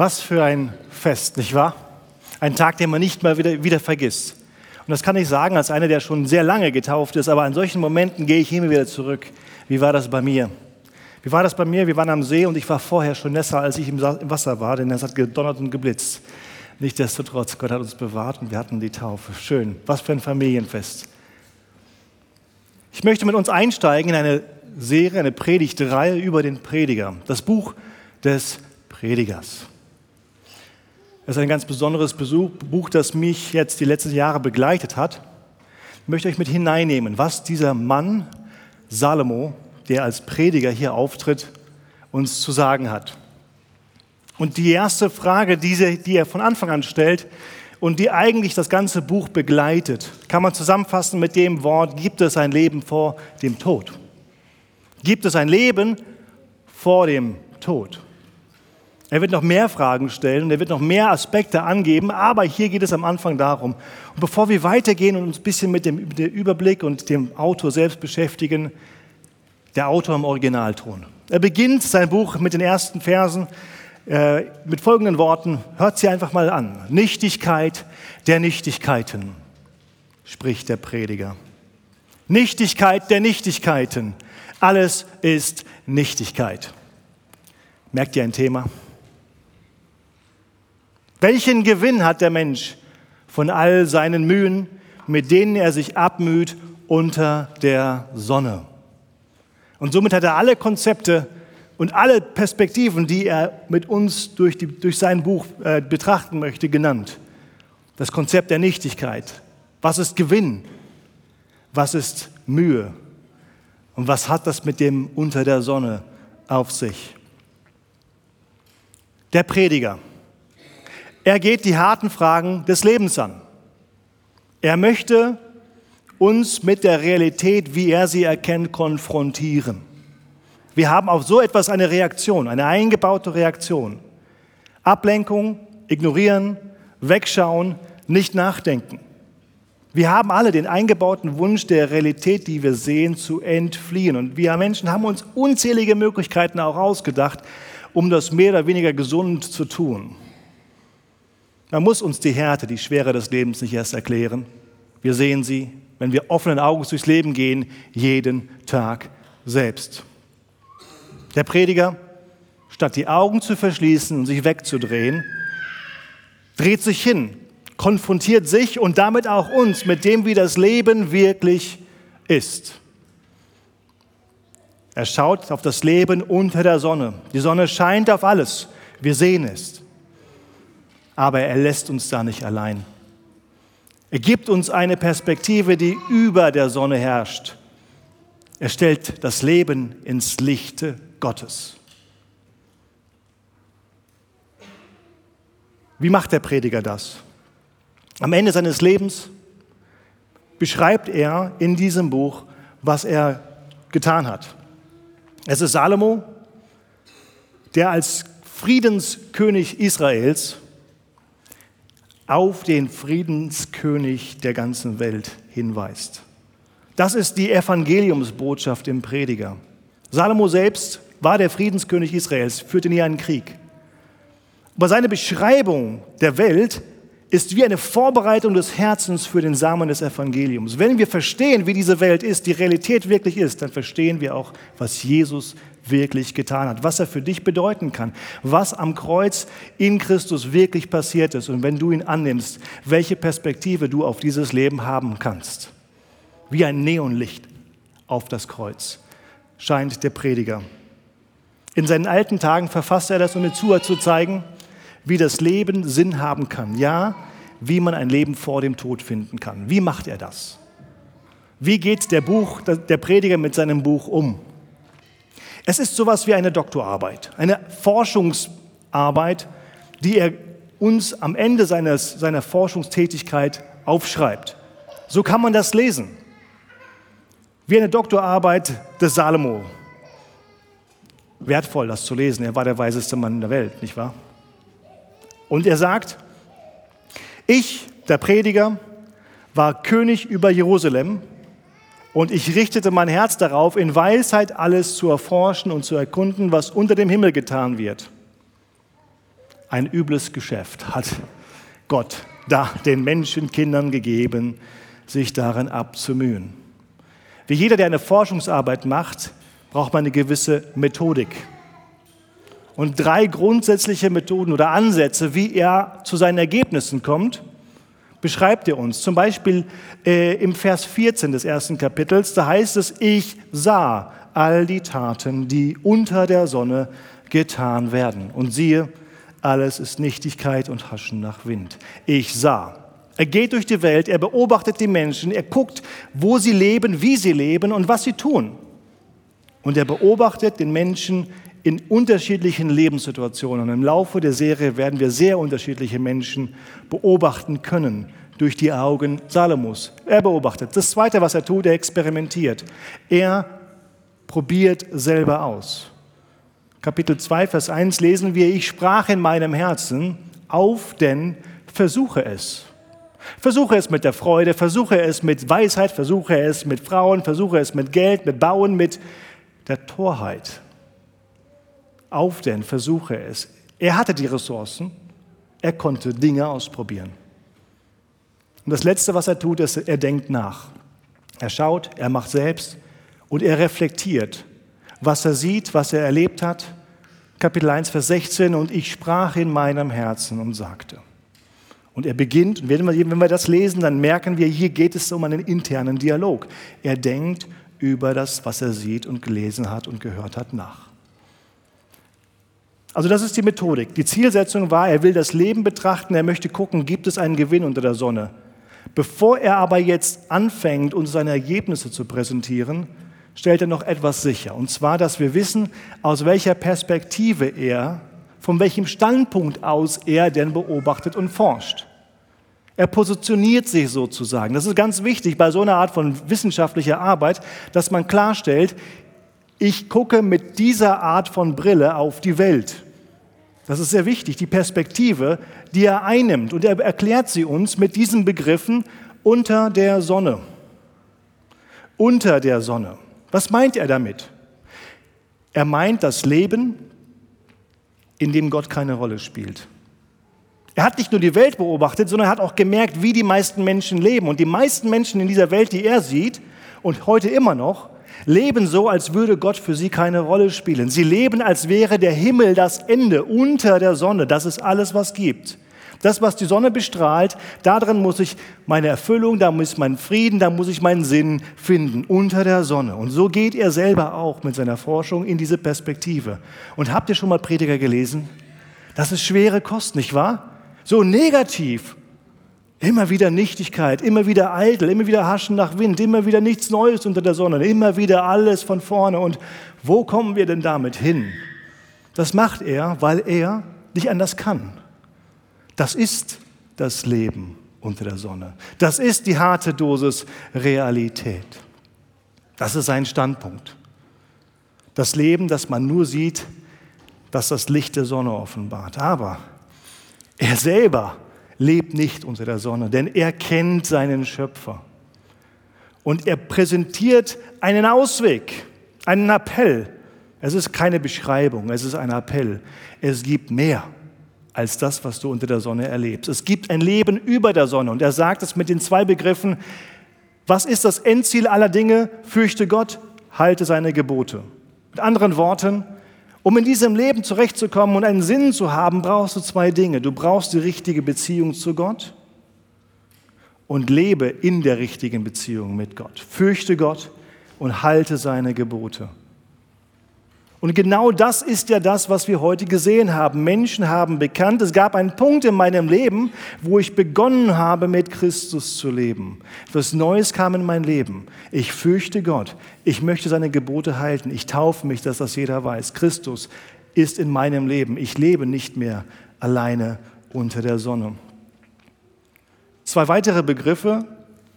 Was für ein Fest, nicht wahr? Ein Tag, den man nicht mal wieder, wieder vergisst. Und das kann ich sagen als einer, der schon sehr lange getauft ist, aber an solchen Momenten gehe ich immer wieder zurück. Wie war das bei mir? Wie war das bei mir? Wir waren am See und ich war vorher schon nässer, als ich im Wasser war, denn es hat gedonnert und geblitzt. Nichtsdestotrotz, Gott hat uns bewahrt und wir hatten die Taufe. Schön. Was für ein Familienfest. Ich möchte mit uns einsteigen in eine Serie, eine Predigtreihe über den Prediger. Das Buch des Predigers. Es ist ein ganz besonderes Buch, das mich jetzt die letzten Jahre begleitet hat. Ich möchte euch mit hineinnehmen, was dieser Mann Salomo der als Prediger hier auftritt, uns zu sagen hat. Und die erste Frage, die er von Anfang an stellt und die eigentlich das ganze Buch begleitet, kann man zusammenfassen mit dem Wort, gibt es ein Leben vor dem Tod? Gibt es ein Leben vor dem Tod? Er wird noch mehr Fragen stellen und er wird noch mehr Aspekte angeben, aber hier geht es am Anfang darum. Und bevor wir weitergehen und uns ein bisschen mit dem Überblick und dem Autor selbst beschäftigen, der Autor im Originalton. Er beginnt sein Buch mit den ersten Versen äh, mit folgenden Worten. Hört sie einfach mal an. Nichtigkeit der Nichtigkeiten, spricht der Prediger. Nichtigkeit der Nichtigkeiten. Alles ist Nichtigkeit. Merkt ihr ein Thema? Welchen Gewinn hat der Mensch von all seinen Mühen, mit denen er sich abmüht unter der Sonne? Und somit hat er alle Konzepte und alle Perspektiven, die er mit uns durch, die, durch sein Buch äh, betrachten möchte, genannt. Das Konzept der Nichtigkeit. Was ist Gewinn? Was ist Mühe? Und was hat das mit dem unter der Sonne auf sich? Der Prediger. Er geht die harten Fragen des Lebens an. Er möchte uns mit der Realität, wie er sie erkennt, konfrontieren. Wir haben auf so etwas eine Reaktion, eine eingebaute Reaktion. Ablenkung, ignorieren, wegschauen, nicht nachdenken. Wir haben alle den eingebauten Wunsch der Realität, die wir sehen, zu entfliehen. Und wir Menschen haben uns unzählige Möglichkeiten auch ausgedacht, um das mehr oder weniger gesund zu tun. Man muss uns die Härte, die Schwere des Lebens nicht erst erklären. Wir sehen sie, wenn wir offenen Auges durchs Leben gehen, jeden Tag selbst. Der Prediger, statt die Augen zu verschließen und sich wegzudrehen, dreht sich hin, konfrontiert sich und damit auch uns mit dem, wie das Leben wirklich ist. Er schaut auf das Leben unter der Sonne. Die Sonne scheint auf alles. Wir sehen es. Aber er lässt uns da nicht allein. Er gibt uns eine Perspektive, die über der Sonne herrscht. Er stellt das Leben ins Lichte Gottes. Wie macht der Prediger das? Am Ende seines Lebens beschreibt er in diesem Buch, was er getan hat. Es ist Salomo, der als Friedenskönig Israels auf den Friedenskönig der ganzen Welt hinweist. Das ist die Evangeliumsbotschaft im Prediger. Salomo selbst war der Friedenskönig Israels, führte nie einen Krieg. Aber seine Beschreibung der Welt ist wie eine Vorbereitung des Herzens für den Samen des Evangeliums. Wenn wir verstehen, wie diese Welt ist, die Realität wirklich ist, dann verstehen wir auch, was Jesus wirklich getan hat, was er für dich bedeuten kann, was am Kreuz in Christus wirklich passiert ist und wenn du ihn annimmst, welche Perspektive du auf dieses Leben haben kannst. Wie ein Neonlicht auf das Kreuz scheint der Prediger. In seinen alten Tagen verfasst er das, um mir zu zeigen, wie das Leben Sinn haben kann. Ja, wie man ein Leben vor dem Tod finden kann. Wie macht er das? Wie geht der, Buch, der Prediger mit seinem Buch um? Es ist sowas wie eine Doktorarbeit, eine Forschungsarbeit, die er uns am Ende seines, seiner Forschungstätigkeit aufschreibt. So kann man das lesen. Wie eine Doktorarbeit des Salomo. Wertvoll, das zu lesen. Er war der weiseste Mann der Welt, nicht wahr? Und er sagt, ich, der Prediger, war König über Jerusalem und ich richtete mein Herz darauf, in Weisheit alles zu erforschen und zu erkunden, was unter dem Himmel getan wird. Ein übles Geschäft hat Gott da den Menschenkindern gegeben, sich darin abzumühen. Wie jeder, der eine Forschungsarbeit macht, braucht man eine gewisse Methodik. Und drei grundsätzliche Methoden oder Ansätze, wie er zu seinen Ergebnissen kommt, beschreibt er uns. Zum Beispiel äh, im Vers 14 des ersten Kapitels, da heißt es, ich sah all die Taten, die unter der Sonne getan werden. Und siehe, alles ist Nichtigkeit und Haschen nach Wind. Ich sah. Er geht durch die Welt, er beobachtet die Menschen, er guckt, wo sie leben, wie sie leben und was sie tun. Und er beobachtet den Menschen in unterschiedlichen Lebenssituationen. Und im Laufe der Serie werden wir sehr unterschiedliche Menschen beobachten können durch die Augen Salomos. Er beobachtet. Das Zweite, was er tut, er experimentiert. Er probiert selber aus. Kapitel 2, Vers 1 lesen wir, ich sprach in meinem Herzen, auf denn versuche es. Versuche es mit der Freude, versuche es mit Weisheit, versuche es mit Frauen, versuche es mit Geld, mit Bauen, mit der Torheit. Auf denn, versuche es. Er hatte die Ressourcen, er konnte Dinge ausprobieren. Und das Letzte, was er tut, ist, er denkt nach. Er schaut, er macht selbst und er reflektiert was er sieht, was er erlebt hat. Kapitel 1, Vers 16, und ich sprach in meinem Herzen und sagte. Und er beginnt, und wenn wir das lesen, dann merken wir, hier geht es um einen internen Dialog. Er denkt über das, was er sieht und gelesen hat und gehört hat, nach. Also das ist die Methodik. Die Zielsetzung war, er will das Leben betrachten, er möchte gucken, gibt es einen Gewinn unter der Sonne. Bevor er aber jetzt anfängt, uns seine Ergebnisse zu präsentieren, stellt er noch etwas sicher. Und zwar, dass wir wissen, aus welcher Perspektive er, von welchem Standpunkt aus er denn beobachtet und forscht. Er positioniert sich sozusagen. Das ist ganz wichtig bei so einer Art von wissenschaftlicher Arbeit, dass man klarstellt, ich gucke mit dieser Art von Brille auf die Welt. Das ist sehr wichtig, die Perspektive, die er einnimmt. Und er erklärt sie uns mit diesen Begriffen unter der Sonne. Unter der Sonne. Was meint er damit? Er meint das Leben, in dem Gott keine Rolle spielt. Er hat nicht nur die Welt beobachtet, sondern er hat auch gemerkt, wie die meisten Menschen leben. Und die meisten Menschen in dieser Welt, die er sieht und heute immer noch, leben so, als würde Gott für sie keine Rolle spielen. Sie leben, als wäre der Himmel das Ende unter der Sonne. Das ist alles, was gibt. Das, was die Sonne bestrahlt, darin muss ich meine Erfüllung, da muss ich meinen Frieden, da muss ich meinen Sinn finden, unter der Sonne. Und so geht er selber auch mit seiner Forschung in diese Perspektive. Und habt ihr schon mal Prediger gelesen? Das ist schwere Kost, nicht wahr? So negativ. Immer wieder Nichtigkeit, immer wieder eitel, immer wieder Haschen nach Wind, immer wieder nichts Neues unter der Sonne, immer wieder alles von vorne. Und wo kommen wir denn damit hin? Das macht er, weil er nicht anders kann. Das ist das Leben unter der Sonne. Das ist die harte Dosis Realität. Das ist sein Standpunkt. Das Leben, das man nur sieht, das das Licht der Sonne offenbart. Aber er selber lebt nicht unter der Sonne, denn er kennt seinen Schöpfer. Und er präsentiert einen Ausweg, einen Appell. Es ist keine Beschreibung, es ist ein Appell. Es gibt mehr als das, was du unter der Sonne erlebst. Es gibt ein Leben über der Sonne. Und er sagt es mit den zwei Begriffen, was ist das Endziel aller Dinge? Fürchte Gott, halte seine Gebote. Mit anderen Worten, um in diesem Leben zurechtzukommen und einen Sinn zu haben, brauchst du zwei Dinge. Du brauchst die richtige Beziehung zu Gott und lebe in der richtigen Beziehung mit Gott. Fürchte Gott und halte seine Gebote. Und genau das ist ja das, was wir heute gesehen haben. Menschen haben bekannt, es gab einen Punkt in meinem Leben, wo ich begonnen habe, mit Christus zu leben. Etwas Neues kam in mein Leben. Ich fürchte Gott. Ich möchte seine Gebote halten. Ich taufe mich, dass das jeder weiß. Christus ist in meinem Leben. Ich lebe nicht mehr alleine unter der Sonne. Zwei weitere Begriffe,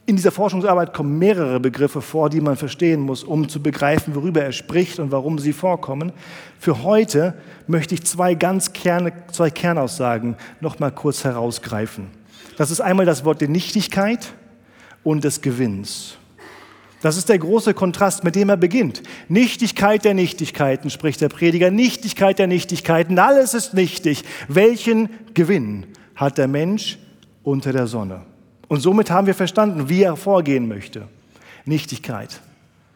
in dieser Forschungsarbeit kommen mehrere Begriffe vor, die man verstehen muss, um zu begreifen, worüber er spricht und warum sie vorkommen. Für heute möchte ich zwei ganz Kerne, zwei Kernaussagen noch mal kurz herausgreifen. Das ist einmal das Wort der Nichtigkeit und des Gewinns. Das ist der große Kontrast, mit dem er beginnt. Nichtigkeit der Nichtigkeiten, spricht der Prediger. Nichtigkeit der Nichtigkeiten. Alles ist nichtig. Welchen Gewinn hat der Mensch unter der Sonne? Und somit haben wir verstanden, wie er vorgehen möchte. Nichtigkeit.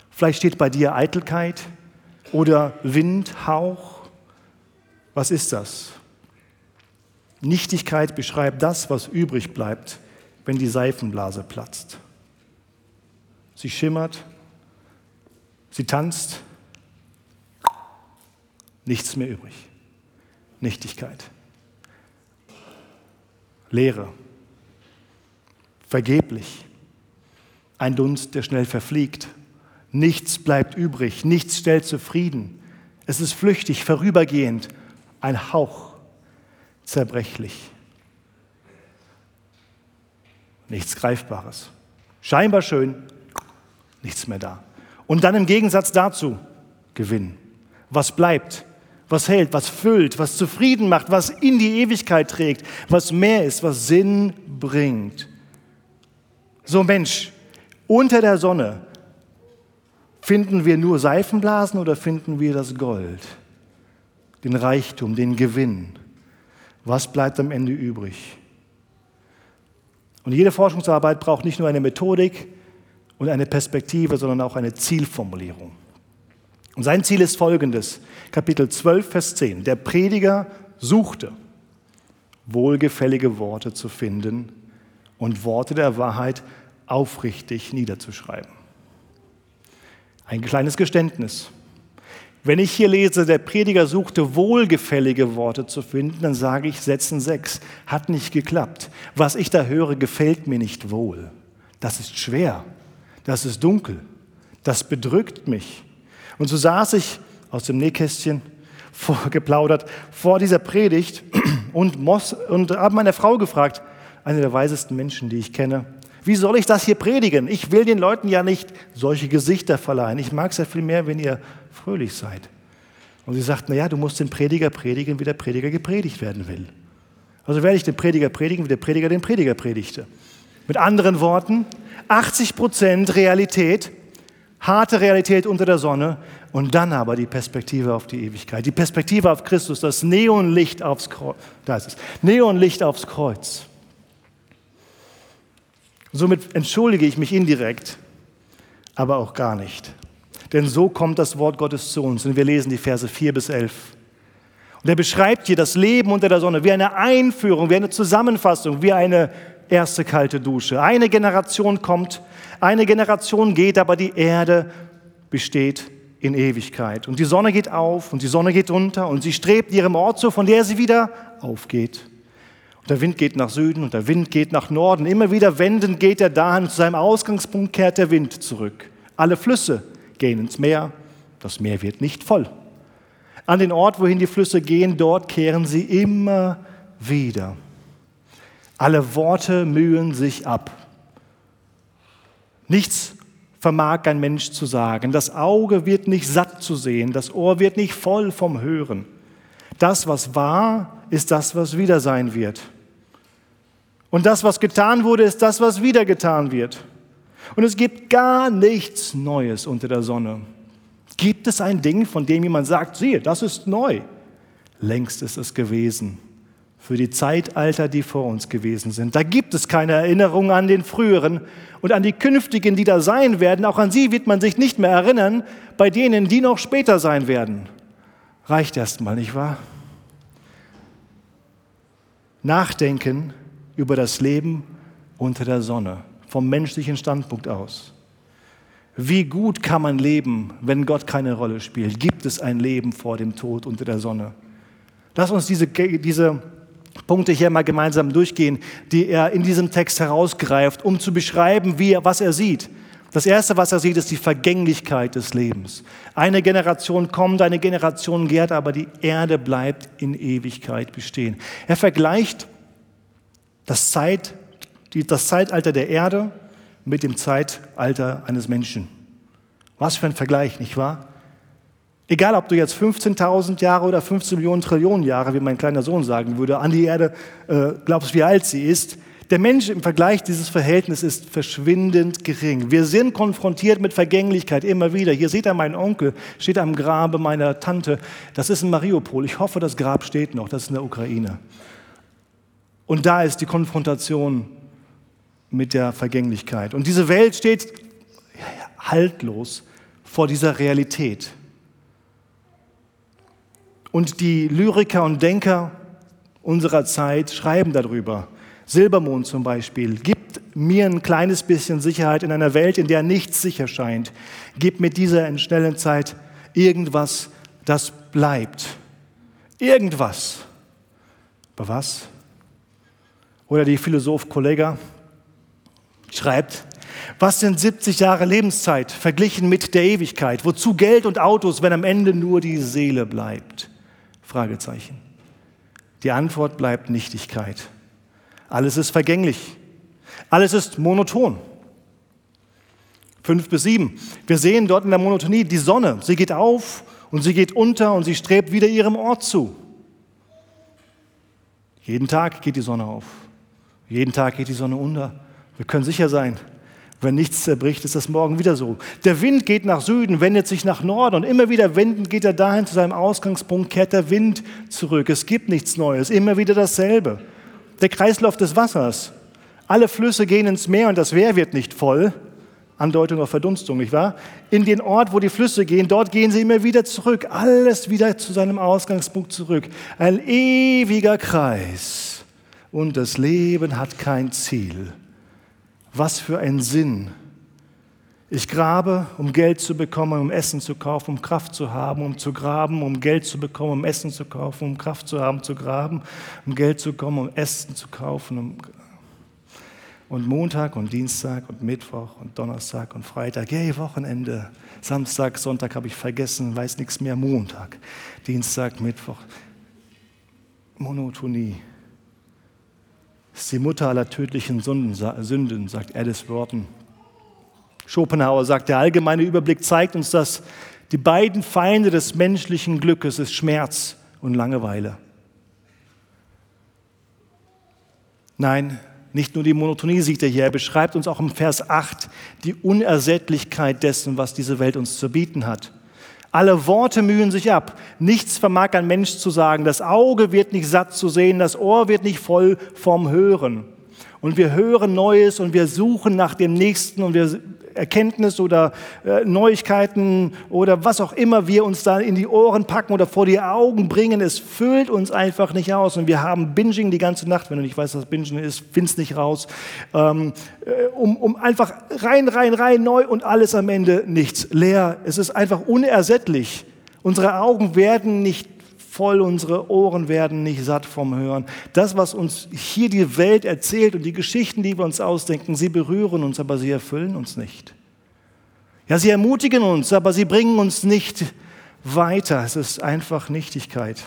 Vielleicht steht bei dir Eitelkeit oder Wind, Hauch. Was ist das? Nichtigkeit beschreibt das, was übrig bleibt, wenn die Seifenblase platzt. Sie schimmert, sie tanzt, nichts mehr übrig. Nichtigkeit. Leere. Vergeblich. Ein Dunst, der schnell verfliegt. Nichts bleibt übrig, nichts stellt zufrieden. Es ist flüchtig, vorübergehend, ein Hauch, zerbrechlich. Nichts Greifbares. Scheinbar schön, nichts mehr da. Und dann im Gegensatz dazu Gewinn. Was bleibt? Was hält? Was füllt? Was zufrieden macht? Was in die Ewigkeit trägt? Was mehr ist? Was Sinn bringt? So Mensch, unter der Sonne finden wir nur Seifenblasen oder finden wir das Gold, den Reichtum, den Gewinn? Was bleibt am Ende übrig? Und jede Forschungsarbeit braucht nicht nur eine Methodik und eine Perspektive, sondern auch eine Zielformulierung. Und sein Ziel ist folgendes, Kapitel 12, Vers 10. Der Prediger suchte, wohlgefällige Worte zu finden und Worte der Wahrheit aufrichtig niederzuschreiben. Ein kleines Geständnis. Wenn ich hier lese, der Prediger suchte wohlgefällige Worte zu finden, dann sage ich Sätzen 6. Hat nicht geklappt. Was ich da höre, gefällt mir nicht wohl. Das ist schwer. Das ist dunkel. Das bedrückt mich. Und so saß ich aus dem Nähkästchen vorgeplaudert vor dieser Predigt und, und habe meine Frau gefragt, eine der weisesten Menschen, die ich kenne, wie soll ich das hier predigen? Ich will den Leuten ja nicht solche Gesichter verleihen. Ich mag es ja viel mehr, wenn ihr fröhlich seid. Und sie sagt, naja, du musst den Prediger predigen, wie der Prediger gepredigt werden will. Also werde ich den Prediger predigen, wie der Prediger den Prediger predigte. Mit anderen Worten, 80 Prozent Realität, harte Realität unter der Sonne und dann aber die Perspektive auf die Ewigkeit, die Perspektive auf Christus, das Neonlicht aufs Kreuz. Da ist es. Neonlicht aufs Kreuz. Somit entschuldige ich mich indirekt, aber auch gar nicht. Denn so kommt das Wort Gottes zu uns. Und wir lesen die Verse 4 bis 11. Und er beschreibt hier das Leben unter der Sonne wie eine Einführung, wie eine Zusammenfassung, wie eine erste kalte Dusche. Eine Generation kommt, eine Generation geht, aber die Erde besteht in Ewigkeit. Und die Sonne geht auf und die Sonne geht unter und sie strebt ihrem Ort zu, von der sie wieder aufgeht. Der Wind geht nach Süden und der Wind geht nach Norden. Immer wieder wendend geht er dahin. Zu seinem Ausgangspunkt kehrt der Wind zurück. Alle Flüsse gehen ins Meer. Das Meer wird nicht voll. An den Ort, wohin die Flüsse gehen, dort kehren sie immer wieder. Alle Worte mühen sich ab. Nichts vermag ein Mensch zu sagen. Das Auge wird nicht satt zu sehen. Das Ohr wird nicht voll vom Hören. Das, was war, ist das, was wieder sein wird. Und das, was getan wurde, ist das, was wieder getan wird. Und es gibt gar nichts Neues unter der Sonne. Gibt es ein Ding, von dem jemand sagt, siehe, das ist neu? Längst ist es gewesen für die Zeitalter, die vor uns gewesen sind. Da gibt es keine Erinnerung an den früheren und an die künftigen, die da sein werden. Auch an sie wird man sich nicht mehr erinnern, bei denen, die noch später sein werden. Reicht erst mal, nicht wahr? Nachdenken über das Leben unter der Sonne, vom menschlichen Standpunkt aus. Wie gut kann man leben, wenn Gott keine Rolle spielt? Gibt es ein Leben vor dem Tod unter der Sonne? Lass uns diese, diese Punkte hier mal gemeinsam durchgehen, die er in diesem Text herausgreift, um zu beschreiben, wie er, was er sieht. Das Erste, was er sieht, ist die Vergänglichkeit des Lebens. Eine Generation kommt, eine Generation gärt, aber die Erde bleibt in Ewigkeit bestehen. Er vergleicht das, Zeit, das Zeitalter der Erde mit dem Zeitalter eines Menschen. Was für ein Vergleich, nicht wahr? Egal, ob du jetzt 15.000 Jahre oder 15 Millionen Trillionen Jahre, wie mein kleiner Sohn sagen würde, an die Erde äh, glaubst, wie alt sie ist, Der Mensch im Vergleich dieses Verhältnis ist verschwindend gering. Wir sind konfrontiert mit Vergänglichkeit immer wieder. Hier seht ihr meinen Onkel, steht am Grabe meiner Tante. Das ist in Mariupol. Ich hoffe, das Grab steht noch. Das ist in der Ukraine. Und da ist die Konfrontation mit der Vergänglichkeit. Und diese Welt steht haltlos vor dieser Realität. Und die Lyriker und Denker unserer Zeit schreiben darüber. Silbermond zum Beispiel, gibt mir ein kleines bisschen Sicherheit in einer Welt, in der nichts sicher scheint. Gib mir dieser schnellen Zeit irgendwas, das bleibt. Irgendwas. Aber was? Oder die Philosoph Kollega schreibt, was sind 70 Jahre Lebenszeit verglichen mit der Ewigkeit? Wozu Geld und Autos, wenn am Ende nur die Seele bleibt? Fragezeichen. Die Antwort bleibt Nichtigkeit. Alles ist vergänglich. Alles ist monoton. Fünf bis sieben. Wir sehen dort in der Monotonie die Sonne. Sie geht auf und sie geht unter und sie strebt wieder ihrem Ort zu. Jeden Tag geht die Sonne auf. Jeden Tag geht die Sonne unter. Wir können sicher sein, wenn nichts zerbricht, ist das morgen wieder so. Der Wind geht nach Süden, wendet sich nach Norden und immer wieder wendend geht er dahin zu seinem Ausgangspunkt, kehrt der Wind zurück. Es gibt nichts Neues, immer wieder dasselbe. Der Kreislauf des Wassers. Alle Flüsse gehen ins Meer und das Meer wird nicht voll. Andeutung auf Verdunstung, nicht wahr? In den Ort, wo die Flüsse gehen, dort gehen sie immer wieder zurück. Alles wieder zu seinem Ausgangspunkt zurück. Ein ewiger Kreis. Und das Leben hat kein Ziel. Was für ein Sinn. Ich grabe, um Geld zu bekommen, um Essen zu kaufen, um Kraft zu haben, um zu graben, um Geld zu bekommen, um Essen zu kaufen, um Kraft zu haben, zu graben, um Geld zu bekommen, um Essen zu kaufen. Um und Montag und Dienstag und Mittwoch und Donnerstag und Freitag, hey, Wochenende, Samstag, Sonntag habe ich vergessen, weiß nichts mehr, Montag, Dienstag, Mittwoch. Monotonie ist die Mutter aller tödlichen Sünden, sagt Alice Wharton. Schopenhauer sagt, der allgemeine Überblick zeigt uns, dass die beiden Feinde des menschlichen Glückes ist Schmerz und Langeweile. Nein, nicht nur die Monotonie sieht er hier, er beschreibt uns auch im Vers 8 die Unersättlichkeit dessen, was diese Welt uns zu bieten hat. Alle Worte mühen sich ab. Nichts vermag ein Mensch zu sagen. Das Auge wird nicht satt zu sehen, das Ohr wird nicht voll vom Hören. Und wir hören Neues und wir suchen nach dem Nächsten und wir Erkenntnis oder äh, Neuigkeiten oder was auch immer wir uns da in die Ohren packen oder vor die Augen bringen. Es füllt uns einfach nicht aus. Und wir haben Binging die ganze Nacht. Wenn du nicht weißt, was Binging ist, findest nicht raus. Ähm, äh, um, um einfach rein, rein, rein, neu und alles am Ende nichts. Leer. Es ist einfach unersättlich. Unsere Augen werden nicht voll, unsere Ohren werden nicht satt vom Hören. Das, was uns hier die Welt erzählt und die Geschichten, die wir uns ausdenken, sie berühren uns, aber sie erfüllen uns nicht. Ja, sie ermutigen uns, aber sie bringen uns nicht weiter. Es ist einfach Nichtigkeit.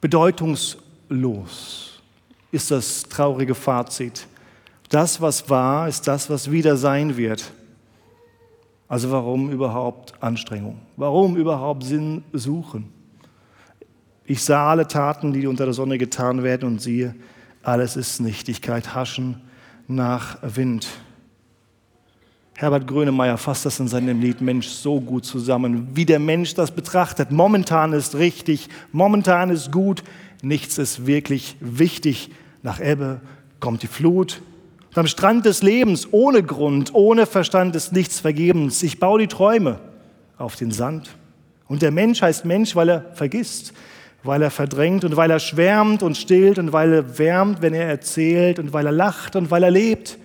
Bedeutungslos ist das traurige Fazit. Das, was war, ist das, was wieder sein wird. Also warum überhaupt Anstrengung? Warum überhaupt Sinn suchen? Ich sah alle Taten, die unter der Sonne getan werden und siehe, alles ist Nichtigkeit, Haschen nach Wind. Herbert Grönemeyer fasst das in seinem Lied Mensch so gut zusammen, wie der Mensch das betrachtet. Momentan ist richtig, momentan ist gut, nichts ist wirklich wichtig. Nach Ebbe kommt die Flut, und am Strand des Lebens, ohne Grund, ohne Verstand ist nichts vergebens. Ich baue die Träume auf den Sand. Und der Mensch heißt Mensch, weil er vergisst, weil er verdrängt und weil er schwärmt und stillt und weil er wärmt, wenn er erzählt und weil er lacht und weil er lebt.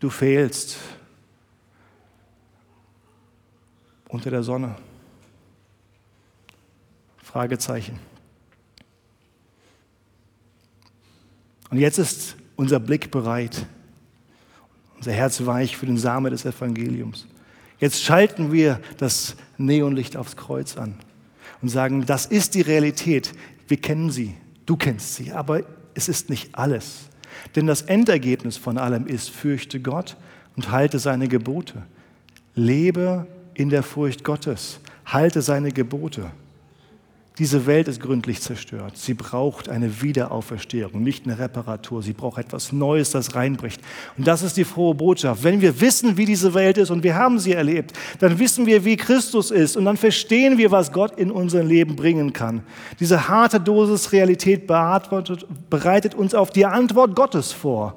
Du fehlst unter der Sonne. Fragezeichen. Und jetzt ist unser Blick bereit unser Herz weich für den Samen des Evangeliums. Jetzt schalten wir das Neonlicht aufs Kreuz an und sagen, das ist die Realität. Wir kennen sie, du kennst sie, aber es ist nicht alles. Denn das Endergebnis von allem ist, fürchte Gott und halte seine Gebote. Lebe in der Furcht Gottes, halte seine Gebote. Diese Welt ist gründlich zerstört. Sie braucht eine Wiederauferstehung, nicht eine Reparatur. Sie braucht etwas Neues, das reinbricht. Und das ist die frohe Botschaft. Wenn wir wissen, wie diese Welt ist und wir haben sie erlebt, dann wissen wir, wie Christus ist und dann verstehen wir, was Gott in unser Leben bringen kann. Diese harte Dosis Realität bereitet uns auf die Antwort Gottes vor.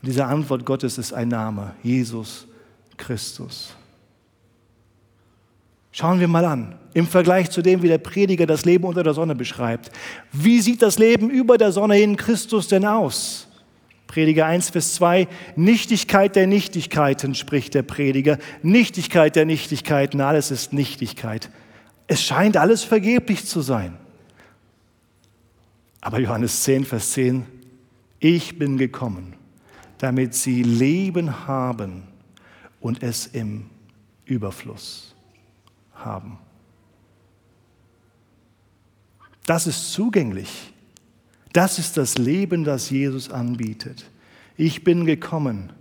Und diese Antwort Gottes ist ein Name, Jesus Christus. Schauen wir mal an, im Vergleich zu dem, wie der Prediger das Leben unter der Sonne beschreibt. Wie sieht das Leben über der Sonne in Christus denn aus? Prediger 1, Vers 2, Nichtigkeit der Nichtigkeiten, spricht der Prediger. Nichtigkeit der Nichtigkeiten, alles ist Nichtigkeit. Es scheint alles vergeblich zu sein. Aber Johannes 10, Vers 10, ich bin gekommen, damit sie Leben haben und es im Überfluss haben. Das ist zugänglich. Das ist das Leben, das Jesus anbietet. Ich bin gekommen,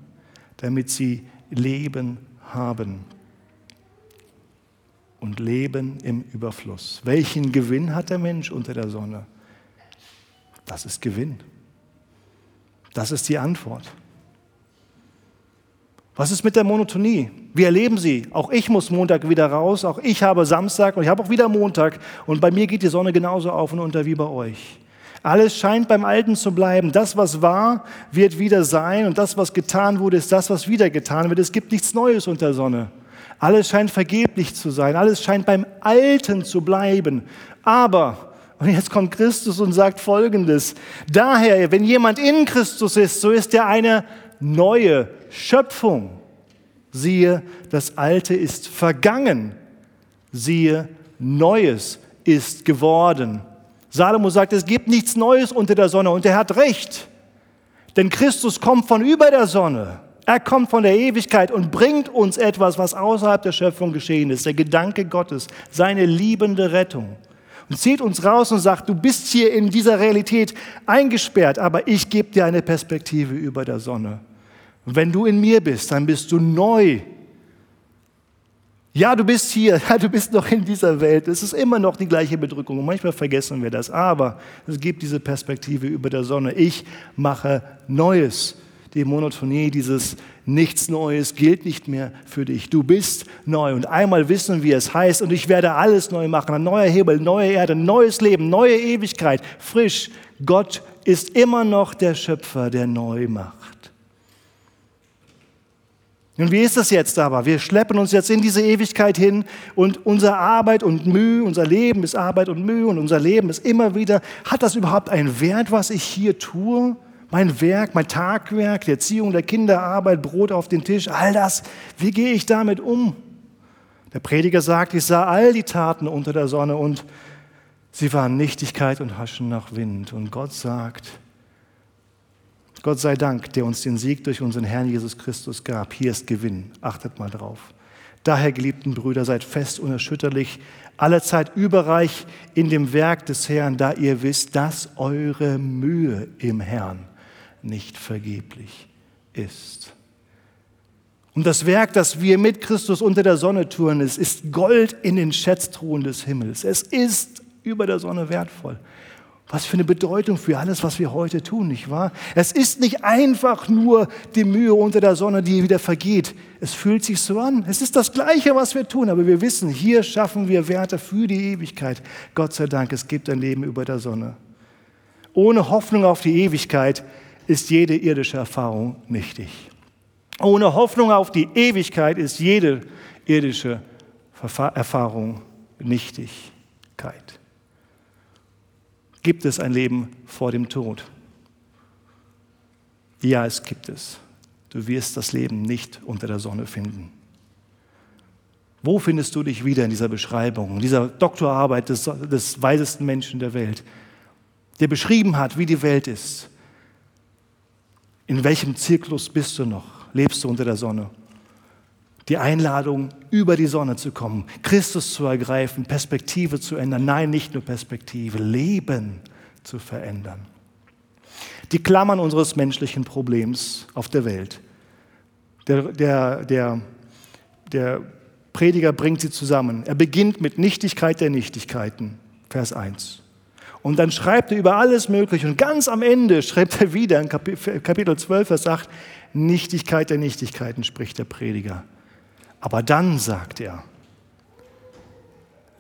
damit sie Leben haben und Leben im Überfluss. Welchen Gewinn hat der Mensch unter der Sonne? Das ist Gewinn. Das ist die Antwort. Was ist mit der Monotonie? Wie erleben Sie? Auch ich muss Montag wieder raus, auch ich habe Samstag und ich habe auch wieder Montag und bei mir geht die Sonne genauso auf und unter wie bei euch. Alles scheint beim Alten zu bleiben. Das, was war, wird wieder sein und das, was getan wurde, ist das, was wieder getan wird. Es gibt nichts Neues unter Sonne. Alles scheint vergeblich zu sein. Alles scheint beim Alten zu bleiben. Aber, und jetzt kommt Christus und sagt Folgendes. Daher, wenn jemand in Christus ist, so ist er eine neue Schöpfung. Siehe, das Alte ist vergangen. Siehe, Neues ist geworden. Salomo sagt, es gibt nichts Neues unter der Sonne und er hat recht. Denn Christus kommt von über der Sonne. Er kommt von der Ewigkeit und bringt uns etwas, was außerhalb der Schöpfung geschehen ist. Der Gedanke Gottes, seine liebende Rettung. Und zieht uns raus und sagt, du bist hier in dieser Realität eingesperrt, aber ich gebe dir eine Perspektive über der Sonne. Und wenn du in mir bist, dann bist du neu. Ja, du bist hier, ja, du bist noch in dieser Welt. Es ist immer noch die gleiche Bedrückung. Und manchmal vergessen wir das. Aber es gibt diese Perspektive über der Sonne. Ich mache Neues. Die Monotonie, dieses Nichts Neues gilt nicht mehr für dich. Du bist neu. Und einmal wissen wir, es heißt, und ich werde alles neu machen. Ein neuer Himmel, neue Erde, neues Leben, neue Ewigkeit, frisch. Gott ist immer noch der Schöpfer, der neu macht. Nun, wie ist das jetzt aber? Wir schleppen uns jetzt in diese Ewigkeit hin und unsere Arbeit und Mühe, unser Leben ist Arbeit und Mühe und unser Leben ist immer wieder, hat das überhaupt einen Wert, was ich hier tue? Mein Werk, mein Tagwerk, die Erziehung der Kinder, Arbeit, Brot auf den Tisch, all das, wie gehe ich damit um? Der Prediger sagt, ich sah all die Taten unter der Sonne und sie waren Nichtigkeit und Haschen nach Wind. Und Gott sagt, Gott sei Dank, der uns den Sieg durch unseren Herrn Jesus Christus gab. Hier ist Gewinn. Achtet mal drauf. Daher, geliebten Brüder, seid fest unerschütterlich, allerzeit überreich in dem Werk des Herrn, da ihr wisst, dass eure Mühe im Herrn nicht vergeblich ist. Und das Werk, das wir mit Christus unter der Sonne tun, ist, ist Gold in den Schätztruhen des Himmels. Es ist über der Sonne wertvoll. Was für eine Bedeutung für alles, was wir heute tun, nicht wahr? Es ist nicht einfach nur die Mühe unter der Sonne, die wieder vergeht. Es fühlt sich so an. Es ist das Gleiche, was wir tun, aber wir wissen, hier schaffen wir Werte für die Ewigkeit. Gott sei Dank, es gibt ein Leben über der Sonne. Ohne Hoffnung auf die Ewigkeit ist jede irdische Erfahrung nichtig. Ohne Hoffnung auf die Ewigkeit ist jede irdische Erfahrung Nichtigkeit. Gibt es ein Leben vor dem Tod? Ja, es gibt es. Du wirst das Leben nicht unter der Sonne finden. Wo findest du dich wieder in dieser Beschreibung, in dieser Doktorarbeit des, des weisesten Menschen der Welt, der beschrieben hat, wie die Welt ist? In welchem Zyklus bist du noch? Lebst du unter der Sonne? die Einladung, über die Sonne zu kommen, Christus zu ergreifen, Perspektive zu ändern. Nein, nicht nur Perspektive, Leben zu verändern. Die Klammern unseres menschlichen Problems auf der Welt. Der, der, der, der Prediger bringt sie zusammen. Er beginnt mit Nichtigkeit der Nichtigkeiten. Vers 1. Und dann schreibt er über alles Mögliche. Und ganz am Ende schreibt er wieder in Kapitel 12, Vers 8, Nichtigkeit der Nichtigkeiten, spricht der Prediger. Aber dann sagt er,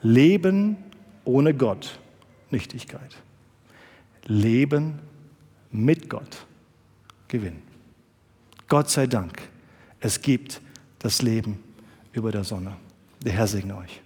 Leben ohne Gott, Nichtigkeit. Leben mit Gott, Gewinn. Gott sei Dank, es gibt das Leben über der Sonne. Der Herr segne euch.